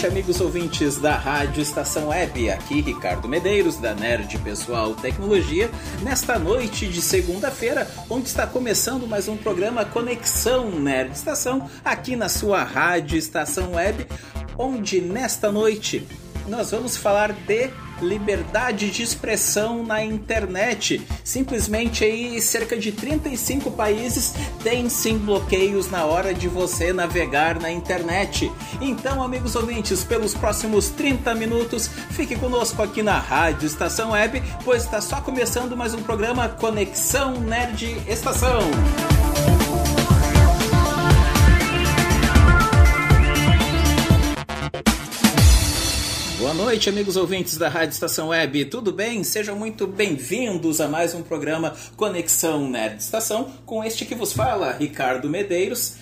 Noite, amigos ouvintes da Rádio Estação Web. Aqui Ricardo Medeiros, da Nerd Pessoal Tecnologia, nesta noite de segunda-feira, onde está começando mais um programa Conexão Nerd Estação, aqui na sua Rádio Estação Web, onde nesta noite nós vamos falar de liberdade de expressão na internet. Simplesmente aí cerca de 35 países têm sim bloqueios na hora de você navegar na internet. Então, amigos ouvintes, pelos próximos 30 minutos, fique conosco aqui na Rádio Estação Web, pois está só começando mais um programa Conexão Nerd Estação. Boa noite, amigos ouvintes da Rádio Estação Web, tudo bem? Sejam muito bem-vindos a mais um programa Conexão Nerd Estação, com este que vos fala, Ricardo Medeiros,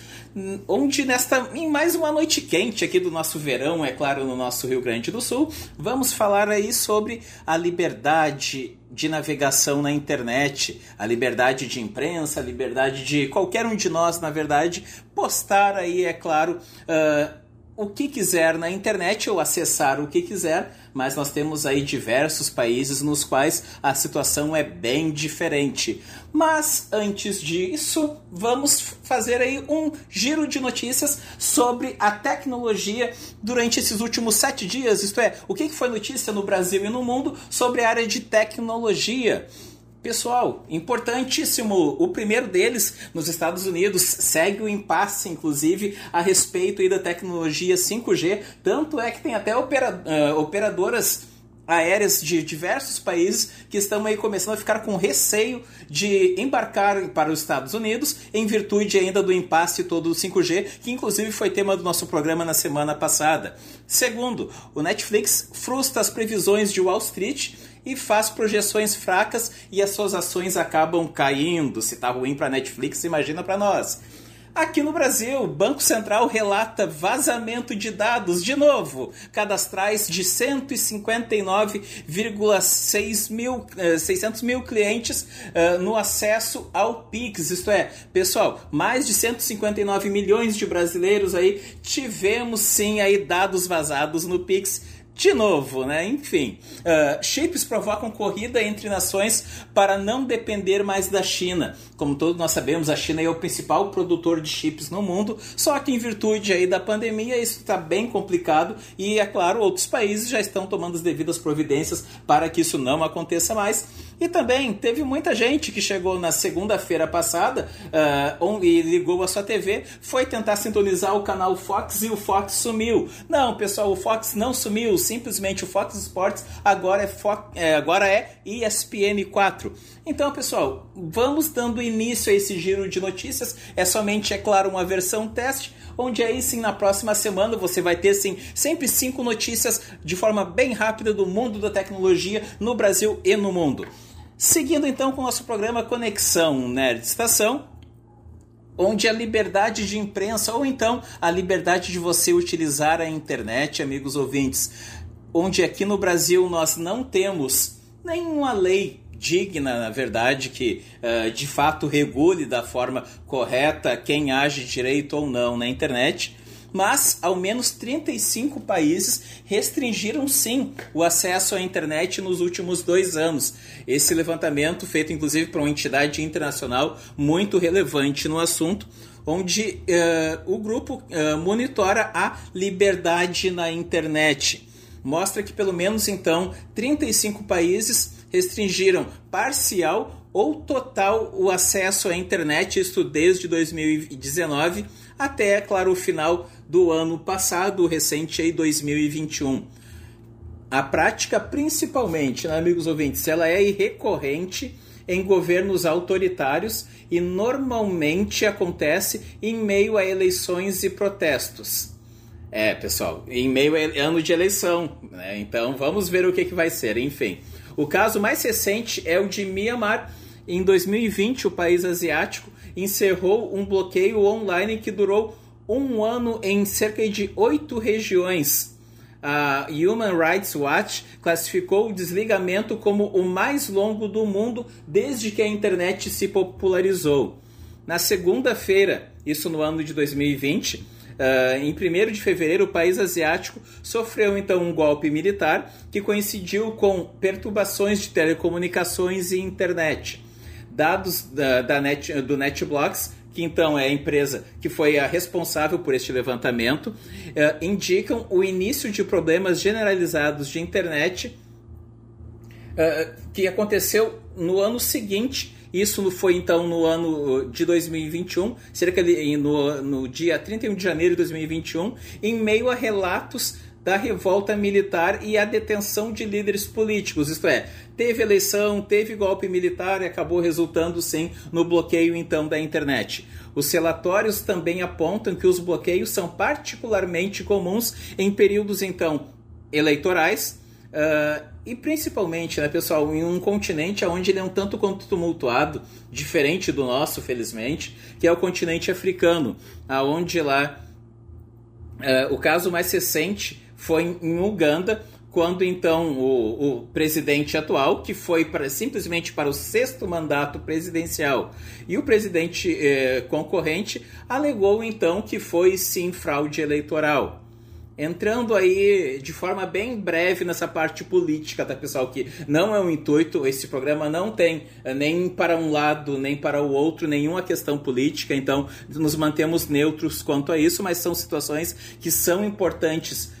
onde nesta em mais uma noite quente aqui do nosso verão, é claro, no nosso Rio Grande do Sul, vamos falar aí sobre a liberdade de navegação na internet, a liberdade de imprensa, a liberdade de qualquer um de nós, na verdade, postar aí, é claro, uh, o que quiser na internet ou acessar o que quiser, mas nós temos aí diversos países nos quais a situação é bem diferente. Mas antes disso, vamos fazer aí um giro de notícias sobre a tecnologia durante esses últimos sete dias, isto é, o que foi notícia no Brasil e no mundo sobre a área de tecnologia. Pessoal, importantíssimo. O primeiro deles, nos Estados Unidos, segue o impasse, inclusive, a respeito da tecnologia 5G. Tanto é que tem até opera, uh, operadoras aéreas de diversos países que estão aí começando a ficar com receio de embarcar para os Estados Unidos em virtude ainda do impasse todo do 5G, que inclusive foi tema do nosso programa na semana passada. Segundo, o Netflix frustra as previsões de Wall Street e faz projeções fracas e as suas ações acabam caindo. Se tá ruim para Netflix, imagina para nós. Aqui no Brasil, o Banco Central relata vazamento de dados, de novo, cadastrais de 159,6 mil, 600 eh, mil clientes uh, no acesso ao Pix. Isto é, pessoal, mais de 159 milhões de brasileiros aí tivemos sim aí dados vazados no Pix de novo, né? Enfim, uh, chips provocam corrida entre nações para não depender mais da China. Como todos nós sabemos, a China é o principal produtor de chips no mundo, só que em virtude aí da pandemia isso está bem complicado e, é claro, outros países já estão tomando as devidas providências para que isso não aconteça mais. E também teve muita gente que chegou na segunda-feira passada uh, e ligou a sua TV, foi tentar sintonizar o canal Fox e o Fox sumiu. Não, pessoal, o Fox não sumiu, simplesmente o Fox Sports agora é, Fox, é, agora é ESPN 4. Então, pessoal, vamos dando início a esse giro de notícias. É somente, é claro, uma versão teste, onde aí sim na próxima semana você vai ter sim sempre cinco notícias de forma bem rápida do mundo da tecnologia no Brasil e no mundo. Seguindo então com o nosso programa Conexão Nerd Estação, onde a liberdade de imprensa ou então a liberdade de você utilizar a internet, amigos ouvintes, onde aqui no Brasil nós não temos nenhuma lei digna, na verdade, que uh, de fato regule da forma correta quem age direito ou não na internet mas ao menos 35 países restringiram sim o acesso à internet nos últimos dois anos. Esse levantamento, feito inclusive por uma entidade internacional muito relevante no assunto, onde uh, o grupo uh, monitora a liberdade na internet. Mostra que pelo menos então 35 países restringiram parcial ou total o acesso à internet, isto desde 2019 até, é claro, o final do ano passado, recente aí 2021. A prática, principalmente, né, amigos ouvintes, ela é recorrente em governos autoritários e normalmente acontece em meio a eleições e protestos. É, pessoal, em meio a ano de eleição, né? Então vamos ver o que, que vai ser, enfim. O caso mais recente é o de Myanmar. Em 2020, o país asiático encerrou um bloqueio online que durou um ano em cerca de oito regiões. A Human Rights Watch classificou o desligamento como o mais longo do mundo desde que a internet se popularizou. Na segunda-feira, isso no ano de 2020, Uh, em 1 de fevereiro, o país asiático sofreu então um golpe militar que coincidiu com perturbações de telecomunicações e internet. Dados da, da Net, do NetBlocks, que então é a empresa que foi a responsável por este levantamento, uh, indicam o início de problemas generalizados de internet uh, que aconteceu no ano seguinte. Isso foi então no ano de 2021, cerca de no, no dia 31 de janeiro de 2021, em meio a relatos da revolta militar e a detenção de líderes políticos. Isto é, teve eleição, teve golpe militar e acabou resultando sim no bloqueio então da internet. Os relatórios também apontam que os bloqueios são particularmente comuns em períodos então eleitorais. Uh, e principalmente, né, pessoal, em um continente onde ele é um tanto quanto tumultuado, diferente do nosso, felizmente, que é o continente africano, aonde lá uh, o caso mais recente foi em Uganda, quando então o, o, presidente atual, que foi simplesmente para o sexto mandato presidencial, e o presidente eh, concorrente alegou então que foi sim fraude eleitoral entrando aí de forma bem breve nessa parte política, tá, pessoal? Que não é um intuito, esse programa não tem eh, nem para um lado nem para o outro nenhuma questão política, então nos mantemos neutros quanto a isso, mas são situações que são importantes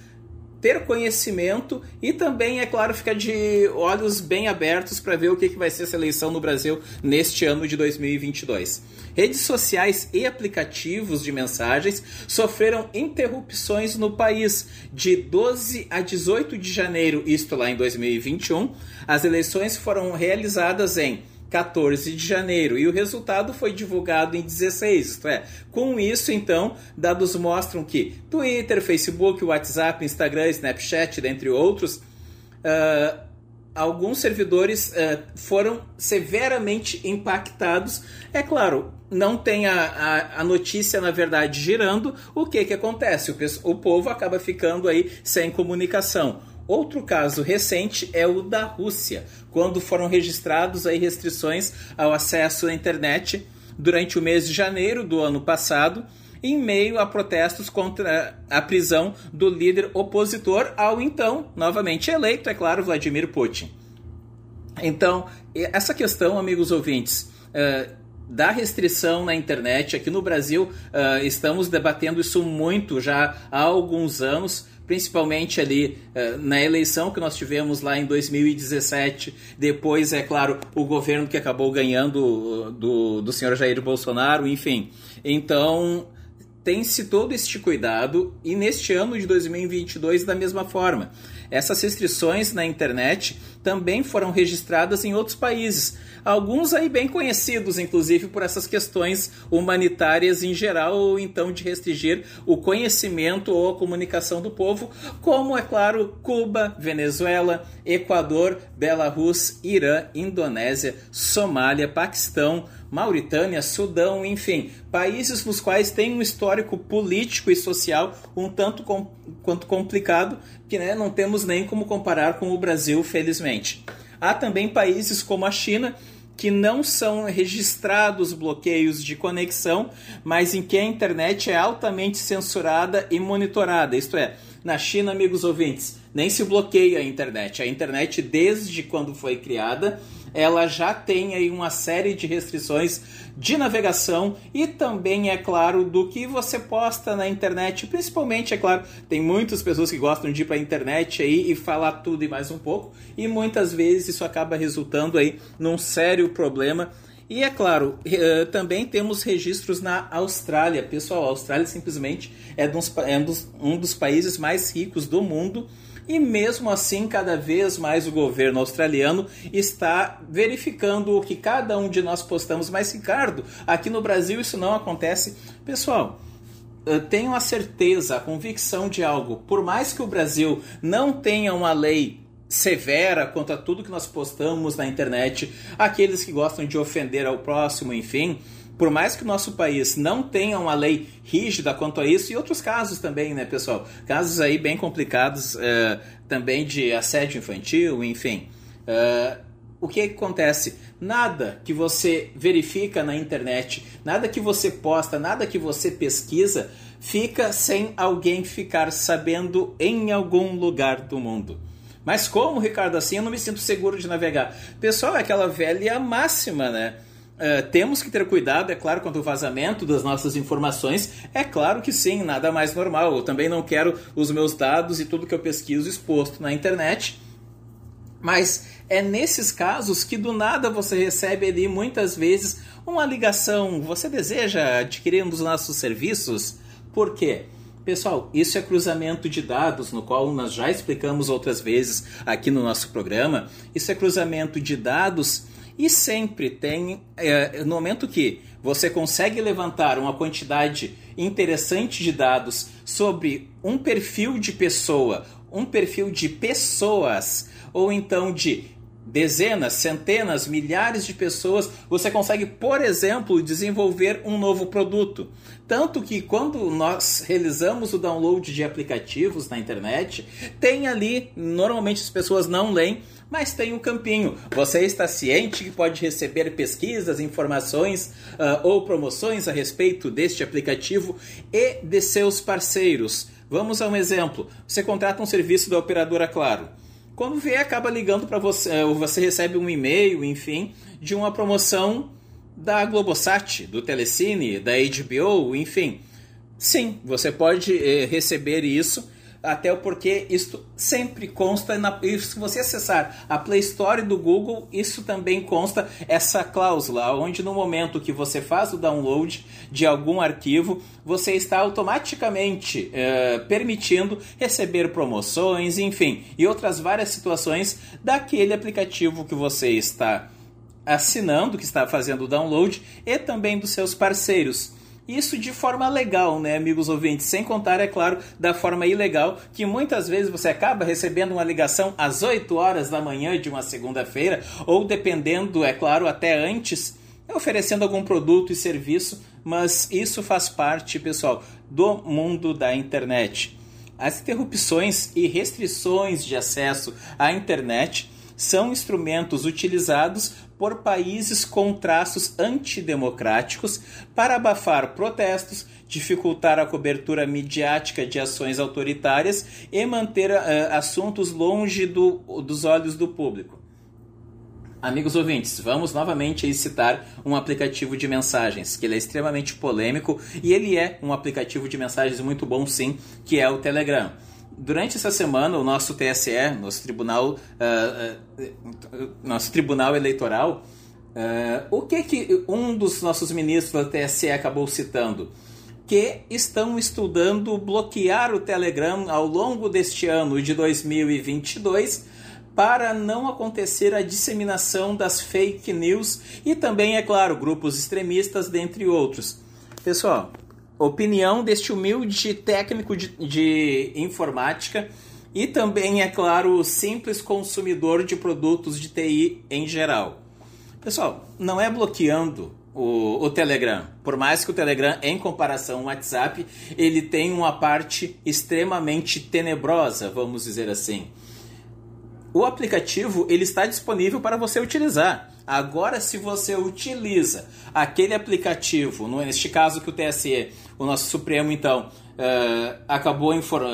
ter conhecimento e também, é claro, ficar de olhos bem abertos para ver o que, que vai ser essa eleição no Brasil neste ano de 2022. Redes sociais e aplicativos de mensagens sofreram interrupções no país de 12 a 18 de janeiro, isto lá em 2021. As eleições foram realizadas em 14 de janeiro e o resultado foi divulgado em 16, isto é, com isso então, dados mostram que Twitter, Facebook, WhatsApp, Instagram, Snapchat, dentre outros, uh, alguns servidores uh, foram severamente impactados. É claro, não tem a, a, a, notícia, na verdade, girando, o que, que acontece? O, o povo acaba ficando aí sem comunicação. Outro caso recente é o da Rússia, quando foram registrados aí restrições ao acesso à internet durante o mês de janeiro do ano passado, em meio a protestos contra a prisão do líder opositor ao então, novamente eleito, é claro, Vladimir Putin. Então, essa questão, amigos ouvintes, uh, da restrição na internet, aqui no Brasil uh, estamos debatendo isso muito já há alguns anos principalmente ali uh, na eleição que nós tivemos lá em 2017. Depois, é claro, o governo que acabou ganhando do, do senhor Jair Bolsonaro, enfim. Então, tem-se todo este cuidado e neste ano de 2022 da mesma forma. Essas restrições na internet também foram registradas em outros países, alguns aí bem conhecidos, inclusive por essas questões humanitárias em geral, ou então de restringir o conhecimento ou a comunicação do povo, como é claro Cuba, Venezuela, Equador, Belarus, Irã, Indonésia, Somália, Paquistão, Mauritânia, Sudão, enfim, países nos quais tem um histórico político e social um tanto com, quanto complicado, que né, não temos nem como comparar com o Brasil, felizmente. Há também países como a China que não são registrados bloqueios de conexão, mas em que a internet é altamente censurada e monitorada. Isto é, na China, amigos ouvintes, nem se bloqueia a internet. A internet, desde quando foi criada, ela já tem aí uma série de restrições de navegação e também, é claro, do que você posta na internet. Principalmente, é claro, tem muitas pessoas que gostam de ir para a internet aí e falar tudo e mais um pouco, e muitas vezes isso acaba resultando aí num sério problema. E é claro, eh, também temos registros na Austrália. Pessoal, a Austrália simplesmente é, um dos países mais ricos do mundo e mesmo assim, cada vez mais o governo australiano está verificando o que cada um de nós postamos. Mas, Ricardo, aqui no Brasil isso não acontece. Pessoal, tenho a certeza, a convicção de algo. Por mais que o Brasil não tenha uma lei severa quanto a tudo que nós postamos na internet, aqueles que gostam de ofender ao próximo, enfim, por mais que o nosso país não tenha uma lei rígida quanto a isso, e outros casos também, né, pessoal? Casos aí bem complicados uh, também de assédio infantil, enfim. Uh, o que acontece? Nada que você verifica na internet, nada que você posta, nada que você pesquisa, fica sem alguém ficar sabendo em algum lugar do mundo. Mas como, Ricardo, assim eu não me sinto seguro de navegar? Pessoal, é aquela velha máxima, né? Uh, temos que ter cuidado, é claro, quanto ao vazamento das nossas informações. É claro que sim, nada mais normal. Eu também não quero os meus dados e tudo que eu pesquiso exposto na internet. Mas é nesses casos que do nada você recebe ali muitas vezes uma ligação. Você deseja adquirir um dos nossos serviços? Por quê? Pessoal, isso é cruzamento de dados, no qual nós já explicamos outras vezes aqui no nosso programa. Isso é cruzamento de dados e sempre tem, é, no momento que você consegue levantar uma quantidade interessante de dados sobre um perfil de pessoa, um perfil de pessoas, ou então de dezenas, centenas, milhares de pessoas, você consegue, por exemplo, desenvolver um novo produto. Tanto que quando nós realizamos o download de aplicativos na internet, tem ali, normalmente as pessoas não leem, mas tem um campinho. Você está ciente que pode receber pesquisas, informações uh, ou promoções a respeito deste aplicativo e de seus parceiros. Vamos a um exemplo. Você contrata um serviço da operadora Claro. Quando vê, acaba ligando para você, ou você recebe um e-mail, enfim, de uma promoção da Globosat, do Telecine, da HBO, enfim. Sim, você pode eh, receber isso até porque isso sempre consta, na, se você acessar a Play Store do Google, isso também consta essa cláusula, onde no momento que você faz o download de algum arquivo, você está automaticamente é, permitindo receber promoções, enfim, e outras várias situações daquele aplicativo que você está assinando, que está fazendo o download, e também dos seus parceiros. Isso de forma legal, né, amigos ouvintes? Sem contar, é claro, da forma ilegal, que muitas vezes você acaba recebendo uma ligação às 8 horas da manhã de uma segunda-feira, ou dependendo, é claro, até antes, oferecendo algum produto e serviço, mas isso faz parte, pessoal, do mundo da internet. As interrupções e restrições de acesso à internet são instrumentos utilizados por países com traços antidemocráticos para abafar protestos, dificultar a cobertura midiática de ações autoritárias e manter uh, assuntos longe do, dos olhos do público. Amigos ouvintes, vamos novamente citar um aplicativo de mensagens, que ele é extremamente polêmico e ele é um aplicativo de mensagens muito bom sim, que é o Telegram durante essa semana, o nosso TSE, nosso Tribunal, uh, uh, nosso Tribunal Eleitoral, uh, o que, que um dos nossos ministros do TSE acabou citando? Que estão estudando bloquear o Telegram ao longo deste ano de 2022 para não acontecer a disseminação das fake news e também, é claro, grupos extremistas, dentre outros. Pessoal, opinião deste humilde técnico de, de informática e também, é claro, simples consumidor de produtos de TI em geral. Pessoal, não é bloqueando o, o, Telegram. Por mais que o Telegram, em comparação ao WhatsApp, ele tem uma parte extremamente tenebrosa, vamos dizer assim. O aplicativo ele está disponível para você utilizar. Agora, se você utiliza aquele aplicativo, neste caso que o TSE, o nosso Supremo, então, uh, acabou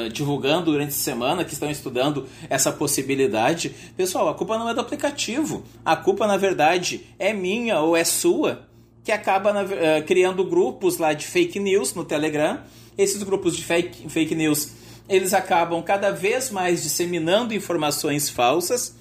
divulgando durante a semana, que estão estudando essa possibilidade, pessoal, a culpa não é do aplicativo. A culpa, na verdade, é minha ou é sua, que acaba uh, criando grupos lá de fake news no Telegram. Esses grupos de fake, fake news, eles acabam cada vez mais disseminando informações falsas.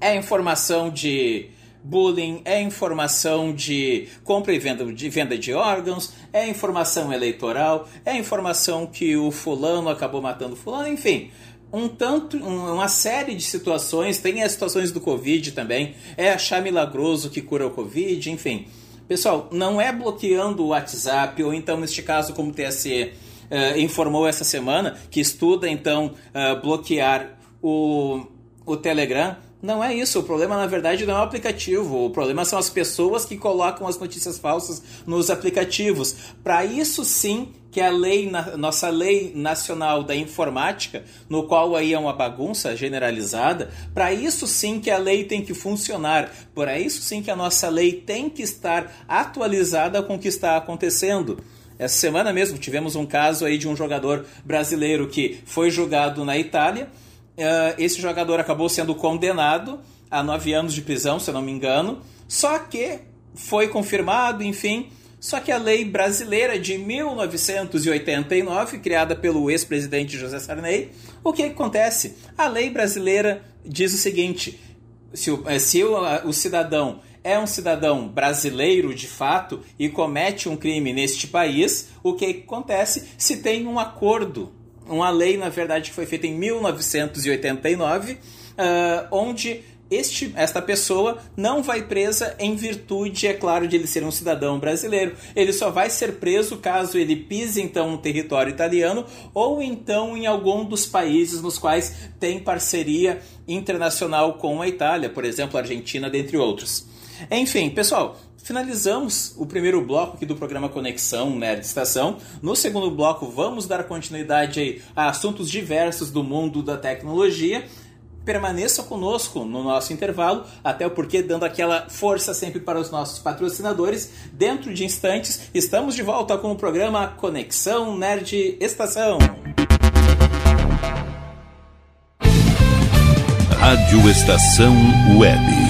É informação de bullying, é informação de compra e venda de, venda de órgãos, é informação eleitoral, é informação que o fulano acabou matando fulano, enfim. Um tanto, uma série de situações, tem as situações do Covid também, é achar milagroso que cura o Covid, enfim. Pessoal, não é bloqueando o WhatsApp ou então, neste caso, como o TSE uh, informou essa semana, que estuda então uh, bloquear o, o Telegram. Não é isso. O problema, na verdade, não é o aplicativo. O problema são as pessoas que colocam as notícias falsas nos aplicativos. Para isso, sim, que a lei, nossa lei nacional da informática, no qual aí é uma bagunça generalizada, para isso sim que a lei tem que funcionar. Para isso sim que a nossa lei tem que estar atualizada com o que está acontecendo. Essa semana mesmo tivemos um caso aí de um jogador brasileiro que foi julgado na Itália. Uh, esse jogador acabou sendo condenado a nove anos de prisão, se eu não me engano. Só que foi confirmado, enfim. Só que a lei brasileira de 1989, criada pelo ex-presidente José Sarney, o que acontece? A lei brasileira diz o seguinte: se o, eh, se o, o cidadão é um cidadão brasileiro de fato e comete um crime neste país, o que acontece se tem um acordo, uma lei, na verdade, que foi feita em 1989, uh, ah, onde este, esta pessoa não vai presa em virtude, é claro, de ele ser um cidadão brasileiro. Ele só vai ser preso caso ele pise então no território italiano ou então em algum dos países nos quais tem parceria internacional com a Itália, por exemplo, a Argentina, dentre outros. Enfim, pessoal, finalizamos o primeiro bloco aqui do programa Conexão Nerd Estação. No segundo bloco, vamos dar continuidade a assuntos diversos do mundo da tecnologia. Permaneça conosco no nosso intervalo, até porque dando aquela força sempre para os nossos patrocinadores. Dentro de instantes, estamos de volta com o programa Conexão Nerd Estação. Rádio Estação Web.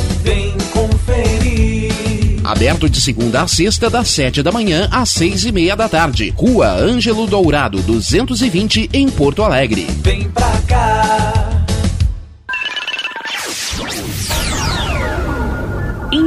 Aberto de segunda a sexta, das 7 da manhã às 6 e meia da tarde. Rua Ângelo Dourado, 220, em Porto Alegre. Vem pra cá.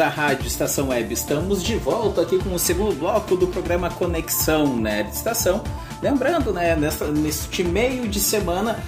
Da Rádio Estação Web, estamos de volta aqui com o segundo bloco do programa Conexão Nerd Estação. Lembrando, né, nessa, neste meio de semana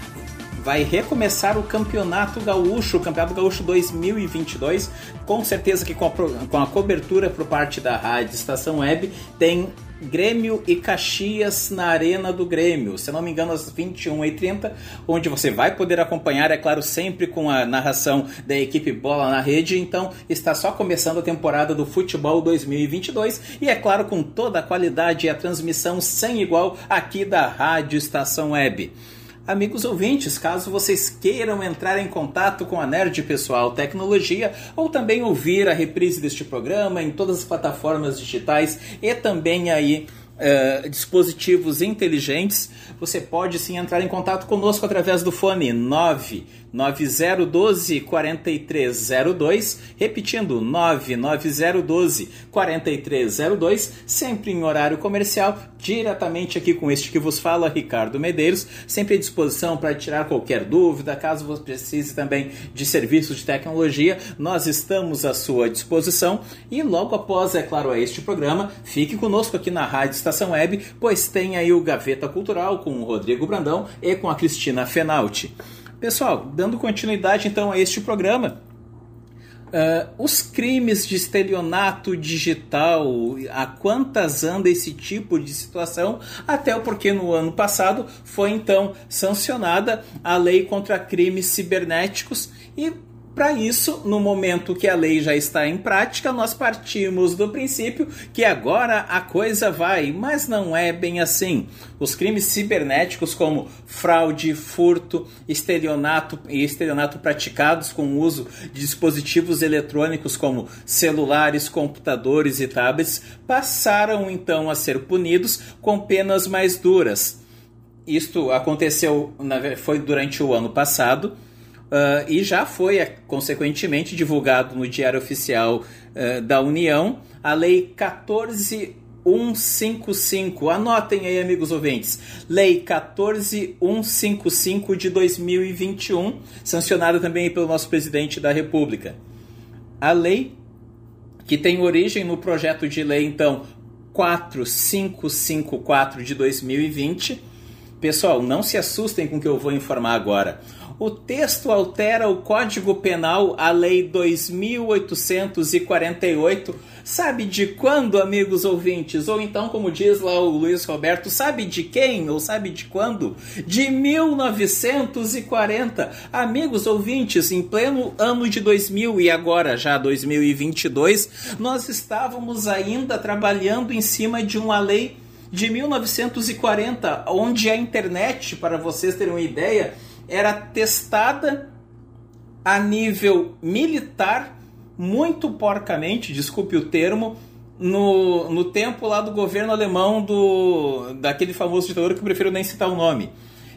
vai recomeçar o Campeonato Gaúcho, o Campeonato Gaúcho 2022. Com certeza que com a, com a cobertura por parte da Rádio Estação Web tem Grêmio e Caxias na Arena do Grêmio, se não me engano, às 21h30, onde você vai poder acompanhar, é claro, sempre com a narração da equipe Bola na Rede. Então, está só começando a temporada do Futebol 2022 e, é claro, com toda a qualidade e a transmissão sem igual aqui da Rádio Estação Web. Amigos ouvintes, caso vocês queiram entrar em contato com a Nerd Pessoal Tecnologia ou também ouvir a reprise deste programa em todas as plataformas digitais e também aí uh, dispositivos inteligentes, você pode sim entrar em contato conosco através do fone 99012 4302, repetindo 99012 4302, sempre em horário comercial, diretamente aqui com este que vos fala, Ricardo Medeiros, sempre à disposição para tirar qualquer dúvida, caso você precise também de serviços de tecnologia, nós estamos à sua disposição e logo após, é claro, este programa, fique conosco aqui na Rádio Estação Web, pois tem aí o Gaveta Cultural com o Rodrigo Brandão e com a Cristina Fenalti. Pessoal, dando continuidade então a este programa, uh, os crimes de estelionato digital, a quantas anda esse tipo de situação, até porque no ano passado foi então sancionada a lei contra crimes cibernéticos e para isso, no momento que a lei já está em prática, nós partimos do princípio que agora a coisa vai, mas não é bem assim. Os crimes cibernéticos, como fraude, furto, estelionato e estelionato praticados com o uso de dispositivos eletrônicos como celulares, computadores e tablets, passaram então a ser punidos com penas mais duras. Isto aconteceu, foi durante o ano passado Uh, e já foi, é, consequentemente, divulgado no Diário Oficial uh, da União a Lei 14155. Anotem aí, amigos ouvintes. Lei 14155 de 2021, sancionada também pelo nosso presidente da República. A lei que tem origem no projeto de lei, então, 4554 de 2020. Pessoal, não se assustem com o que eu vou informar agora o texto altera o Código Penal, a Lei 2848. Sabe de quando, amigos ouvintes? Ou então, como diz lá o Luiz Roberto, sabe de quem? Ou sabe de quando? De 1940. Amigos ouvintes, em pleno ano de 2000 e agora já 2022, nós estávamos ainda trabalhando em cima de uma lei de 1940, onde a internet, para vocês terem uma ideia, era testada a nível militar, muito porcamente, desculpe o termo, no, no tempo lá do governo alemão do daquele famoso ditador que eu prefiro nem citar o nome.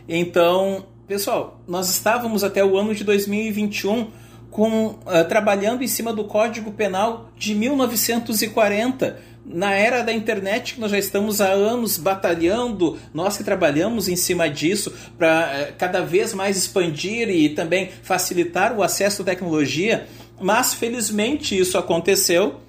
Então, pessoal, nós estávamos até o ano de 2021 com, uh, trabalhando em cima do Código Penal de 1940 na era da internet, nós já estamos há anos batalhando, nós que trabalhamos em cima disso para eh, cada vez mais expandir e também facilitar o acesso à tecnologia, mas felizmente isso aconteceu.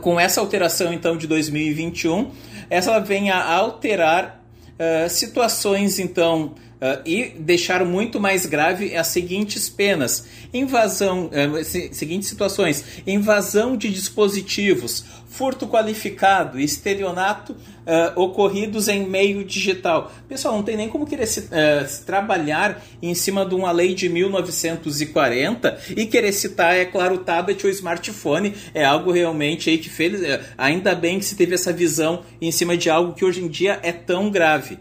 Com essa alteração então de 2021, essa vem a alterar uh, situações então Uh, e deixar muito mais grave as seguintes penas: invasão, uh, seguintes situações, invasão de dispositivos, furto qualificado estelionato uh, ocorridos em meio digital. Pessoal, não tem nem como querer se, uh, trabalhar em cima de uma lei de 1940 e querer citar, é claro, o tablet ou smartphone. É algo realmente aí que fez. Uh, ainda bem que se teve essa visão em cima de algo que hoje em dia é tão grave.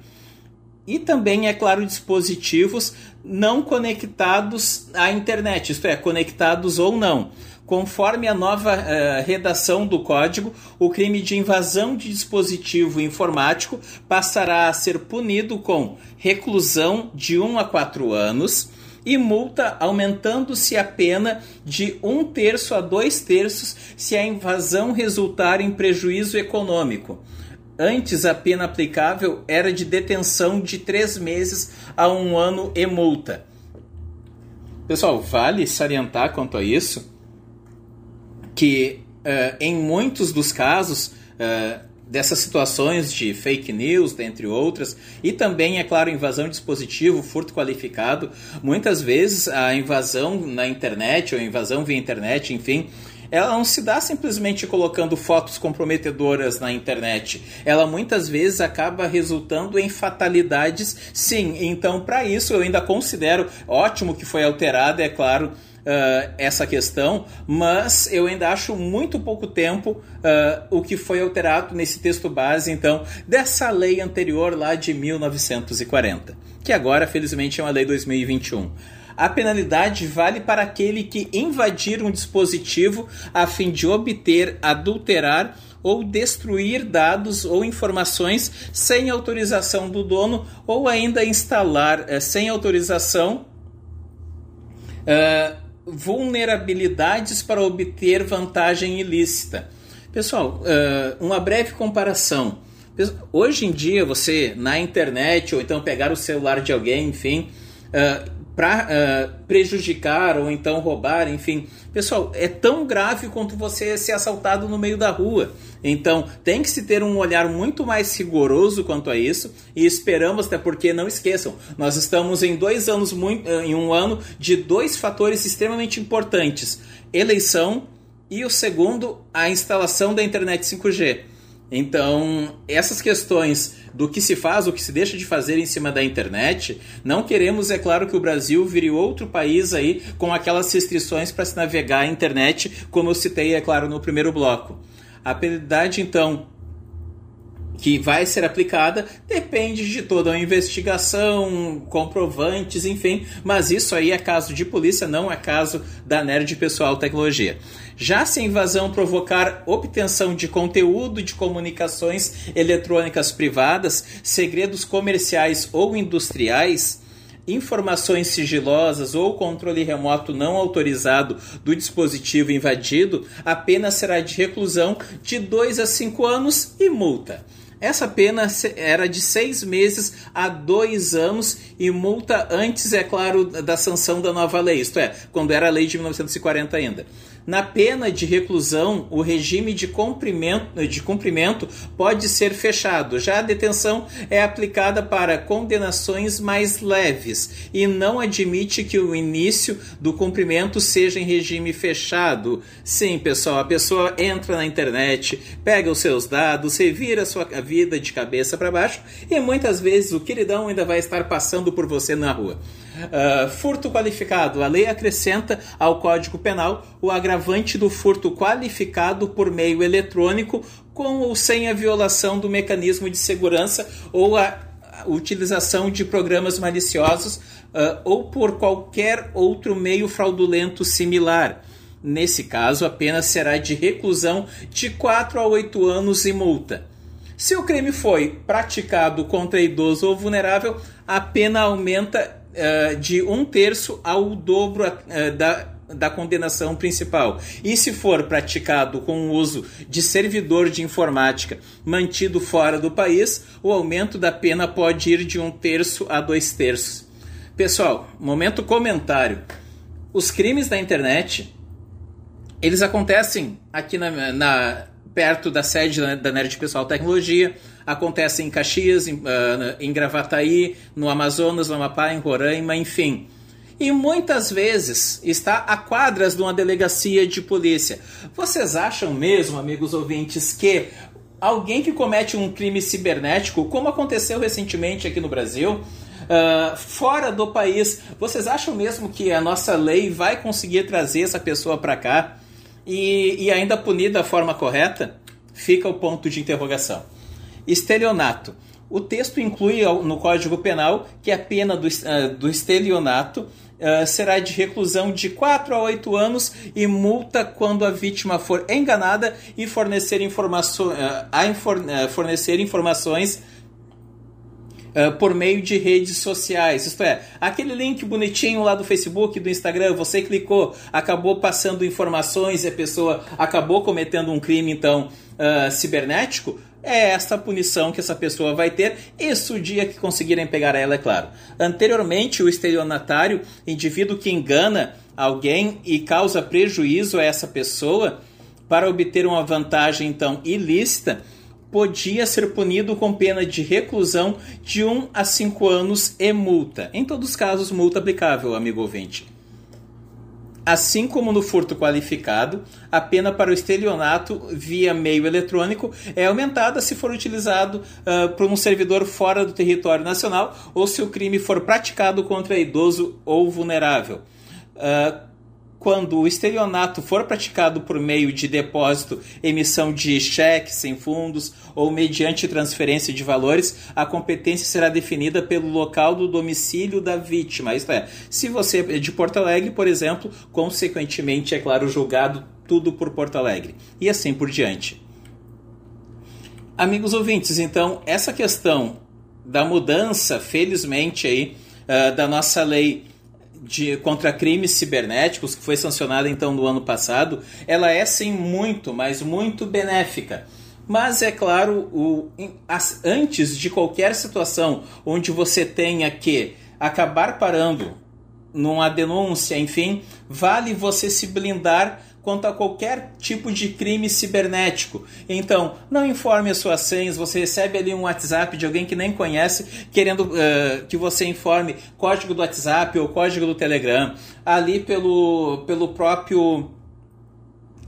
E também, é claro, dispositivos não conectados à internet, isto é, conectados ou não. Conforme a nova uh, redação do código, o crime de invasão de dispositivo informático passará a ser punido com reclusão de 1 a 4 anos e multa aumentando-se a pena de um terço a dois terços se a invasão resultar em prejuízo econômico. Antes, a pena aplicável era de detenção de três meses a um ano e multa. Pessoal, vale salientar quanto a isso que uh, em muitos dos casos uh, dessas situações de fake news, dentre outras, e também, é claro, invasão de dispositivo, furto qualificado, muitas vezes a invasão na internet ou invasão via internet, enfim, ela não se dá simplesmente colocando fotos comprometedoras na internet. Ela muitas vezes acaba resultando em fatalidades, sim. Então, para isso, eu ainda considero ótimo que foi alterada, é claro. Uh, essa questão, mas eu ainda acho muito pouco tempo uh, o que foi alterado nesse texto base, então, dessa lei anterior lá de 1940, que agora, felizmente, é uma lei 2021 a penalidade vale para aquele que invadir um dispositivo a fim de obter, adulterar ou destruir dados ou informações sem autorização do dono ou ainda instalar eh, sem autorização uh, vulnerabilidades para obter vantagem ilícita. Pessoal, uh, uma breve comparação. Hoje em dia, você na internet ou então pegar o celular de alguém, enfim, para uh, eh, prejudicar ou então roubar, enfim. Pessoal, é tão grave quanto você ser assaltado no meio da rua. Então, tem que se ter um olhar muito mais rigoroso quanto a isso e esperamos, até porque não esqueçam, nós estamos em dois anos, muito, eh, em um ano de dois fatores extremamente importantes: eleição e o segundo, a instalação da internet 5G. Então, essas questões do que se faz, o que se deixa de fazer em cima da internet, não queremos, é claro, que o Brasil vire outro país aí com aquelas restrições para se navegar a internet, como eu citei, é claro, no primeiro bloco. A penalidade, então, que vai ser aplicada depende de toda a investigação, comprovantes, enfim, mas isso aí é caso de polícia, não é caso da Nerd Pessoal Tecnologia. Já se a invasão provocar obtenção de conteúdo de comunicações eletrônicas privadas, segredos comerciais ou industriais, informações sigilosas ou controle remoto não autorizado do dispositivo invadido, a pena será de reclusão de 2 a 5 anos e multa. Essa pena era de seis meses a dois anos e multa antes, é claro, da sanção da nova lei, isto é, quando era a lei de 1940 ainda. Na pena de reclusão, o regime de cumprimento, de cumprimento pode ser fechado. Já a detenção é aplicada para condenações mais leves e não admite que o início do cumprimento seja em regime fechado. Sim, pessoal, a pessoa entra na internet, pega os seus dados, revira sua vida de cabeça para baixo e muitas vezes o queridão ainda vai estar passando por você na rua. Uh, furto qualificado. A lei acrescenta ao Código Penal o agravante do furto qualificado por meio eletrônico com ou sem a violação do mecanismo de segurança ou a utilização de programas maliciosos uh, ou por qualquer outro meio fraudulento similar. Nesse caso, a pena será de reclusão de 4 a 8 anos e multa. Se o crime foi praticado contra idoso ou vulnerável, a pena aumenta uh, de um terço ao dobro uh, da, da condenação principal. E se for praticado com o uso de servidor de informática mantido fora do país, o aumento da pena pode ir de um terço a dois terços. Pessoal, momento comentário. Os crimes da internet eles acontecem aqui na, na perto da sede da Nerd Pessoal Tecnologia acontece em Caxias, em, uh, em Gravataí, no Amazonas, no Amapá, em Roraima, enfim. E muitas vezes está a quadras de uma delegacia de polícia. Vocês acham mesmo, amigos ouvintes, que alguém que comete um crime cibernético, como aconteceu recentemente aqui no Brasil, uh, fora do país, vocês acham mesmo que a nossa lei vai conseguir trazer essa pessoa para cá e, e ainda punir da forma correta? Fica o ponto de interrogação. Estelionato. O texto inclui no Código Penal que a pena do, uh, do estelionato uh, será de reclusão de 4 a 8 anos e multa quando a vítima for enganada e fornecer, informaço, uh, fornecer informações Uh, por meio de redes sociais. Isto é, aquele link bonitinho lá do Facebook, do Instagram, você clicou, acabou passando informações e a pessoa acabou cometendo um crime, então, uh, cibernético é esta punição que essa pessoa vai ter, isso o dia que conseguirem pegar ela, é claro. Anteriormente, o estelionatário, indivíduo que engana alguém e causa prejuízo a essa pessoa para obter uma vantagem então ilícita, podia ser punido com pena de reclusão de 1 a 5 anos e multa. Em todos os casos, multa aplicável, amigo ouvinte. Assim como no furto qualificado, a pena para o estelionato via meio eletrônico é aumentada se for utilizado uh, por um servidor fora do território nacional ou se o crime for praticado contra idoso ou vulnerável. Uh, quando o estelionato for praticado por meio de depósito, emissão de cheques sem fundos ou mediante transferência de valores, a competência será definida pelo local do domicílio da vítima. Isto é, se você é de Porto Alegre, por exemplo, consequentemente, é claro, julgado tudo por Porto Alegre. E assim por diante. Amigos ouvintes, então, essa questão da mudança, felizmente, aí, uh, da nossa lei de, contra crimes cibernéticos, que foi sancionada então no ano passado, ela é sim muito, mas muito benéfica. Mas é claro, o, as, antes de qualquer situação onde você tenha que acabar parando numa denúncia, enfim, vale você se blindar quanto a qualquer tipo de crime cibernético. Então, não informe as suas senhas, você recebe ali um WhatsApp de alguém que nem conhece, querendo uh, que você informe código do WhatsApp ou código do Telegram, ali pelo, pelo próprio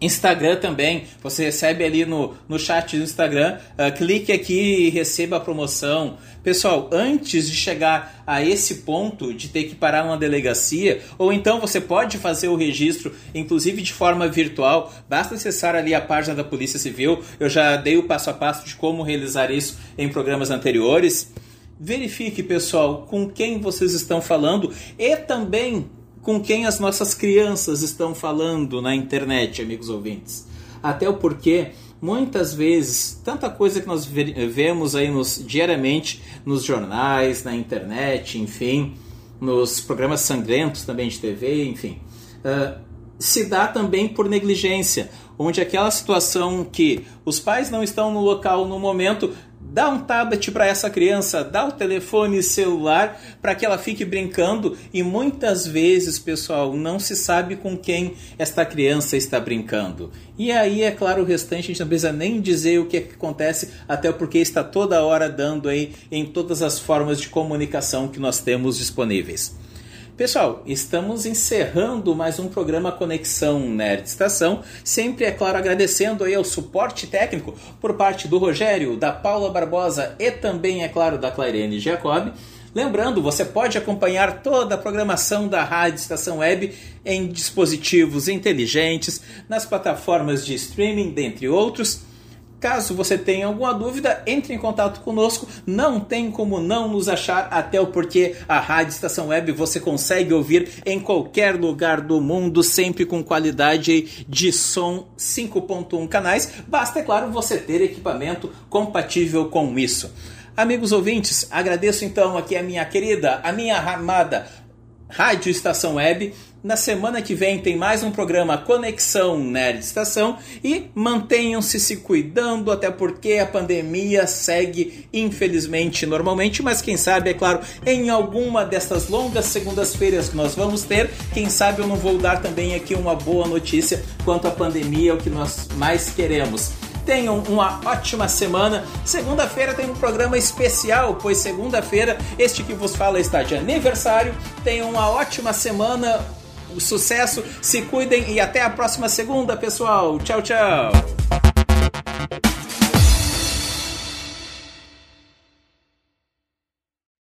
Instagram também, você recebe ali no, no chat do Instagram, uh, clique aqui e receba a promoção. Pessoal, antes de chegar a esse ponto de ter que parar numa delegacia, ou então você pode fazer o registro, inclusive de forma virtual, basta acessar ali a página da Polícia Civil. Eu já dei o passo a passo de como realizar isso em programas anteriores. Verifique, pessoal, com quem vocês estão falando e também com quem as nossas crianças estão falando na internet, amigos ouvintes. Até o porquê, muitas vezes, tanta coisa que nós vemos aí nos, diariamente nos jornais, na internet, enfim, nos programas sangrentos também de TV, enfim, uh, se dá também por negligência, onde aquela situação que os pais não estão no local no momento Dá um tablet para essa criança, dá o telefone celular para que ela fique brincando e muitas vezes, pessoal, não se sabe com quem esta criança está brincando. E aí, é claro, o restante a gente não precisa nem dizer o que, é que acontece, até porque está toda hora dando aí em todas as formas de comunicação que nós temos disponíveis. Pessoal, estamos encerrando mais um programa Conexão Nerd Estação, sempre, é claro, agradecendo aí ao suporte técnico por parte do Rogério, da Paula Barbosa e também, é claro, da Clairene Jacob. Lembrando, você pode acompanhar toda a programação da Rádio Estação Web em dispositivos inteligentes, nas plataformas de streaming, dentre outros. Caso você tenha alguma dúvida, entre em contato conosco. Não tem como não nos achar, até o porque a Rádio Estação Web você consegue ouvir em qualquer lugar do mundo, sempre com qualidade de som 5.1 canais. Basta, é claro, você ter equipamento compatível com isso. Amigos ouvintes, agradeço então aqui a minha querida, a minha amada Rádio Estação Web. Na semana que vem tem mais um programa Conexão Nerd Estação. E mantenham-se se cuidando, até porque a pandemia segue, infelizmente, normalmente, mas quem sabe, é claro, em alguma dessas longas segundas-feiras que nós vamos ter, quem sabe eu não vou dar também aqui uma boa notícia quanto à pandemia, o que nós mais queremos. Tenham uma ótima semana. Segunda-feira tem um programa especial, pois segunda-feira este que vos fala está de aniversário. Tenham uma ótima semana sucesso, se cuidem e até a próxima segunda, pessoal. Tchau, tchau.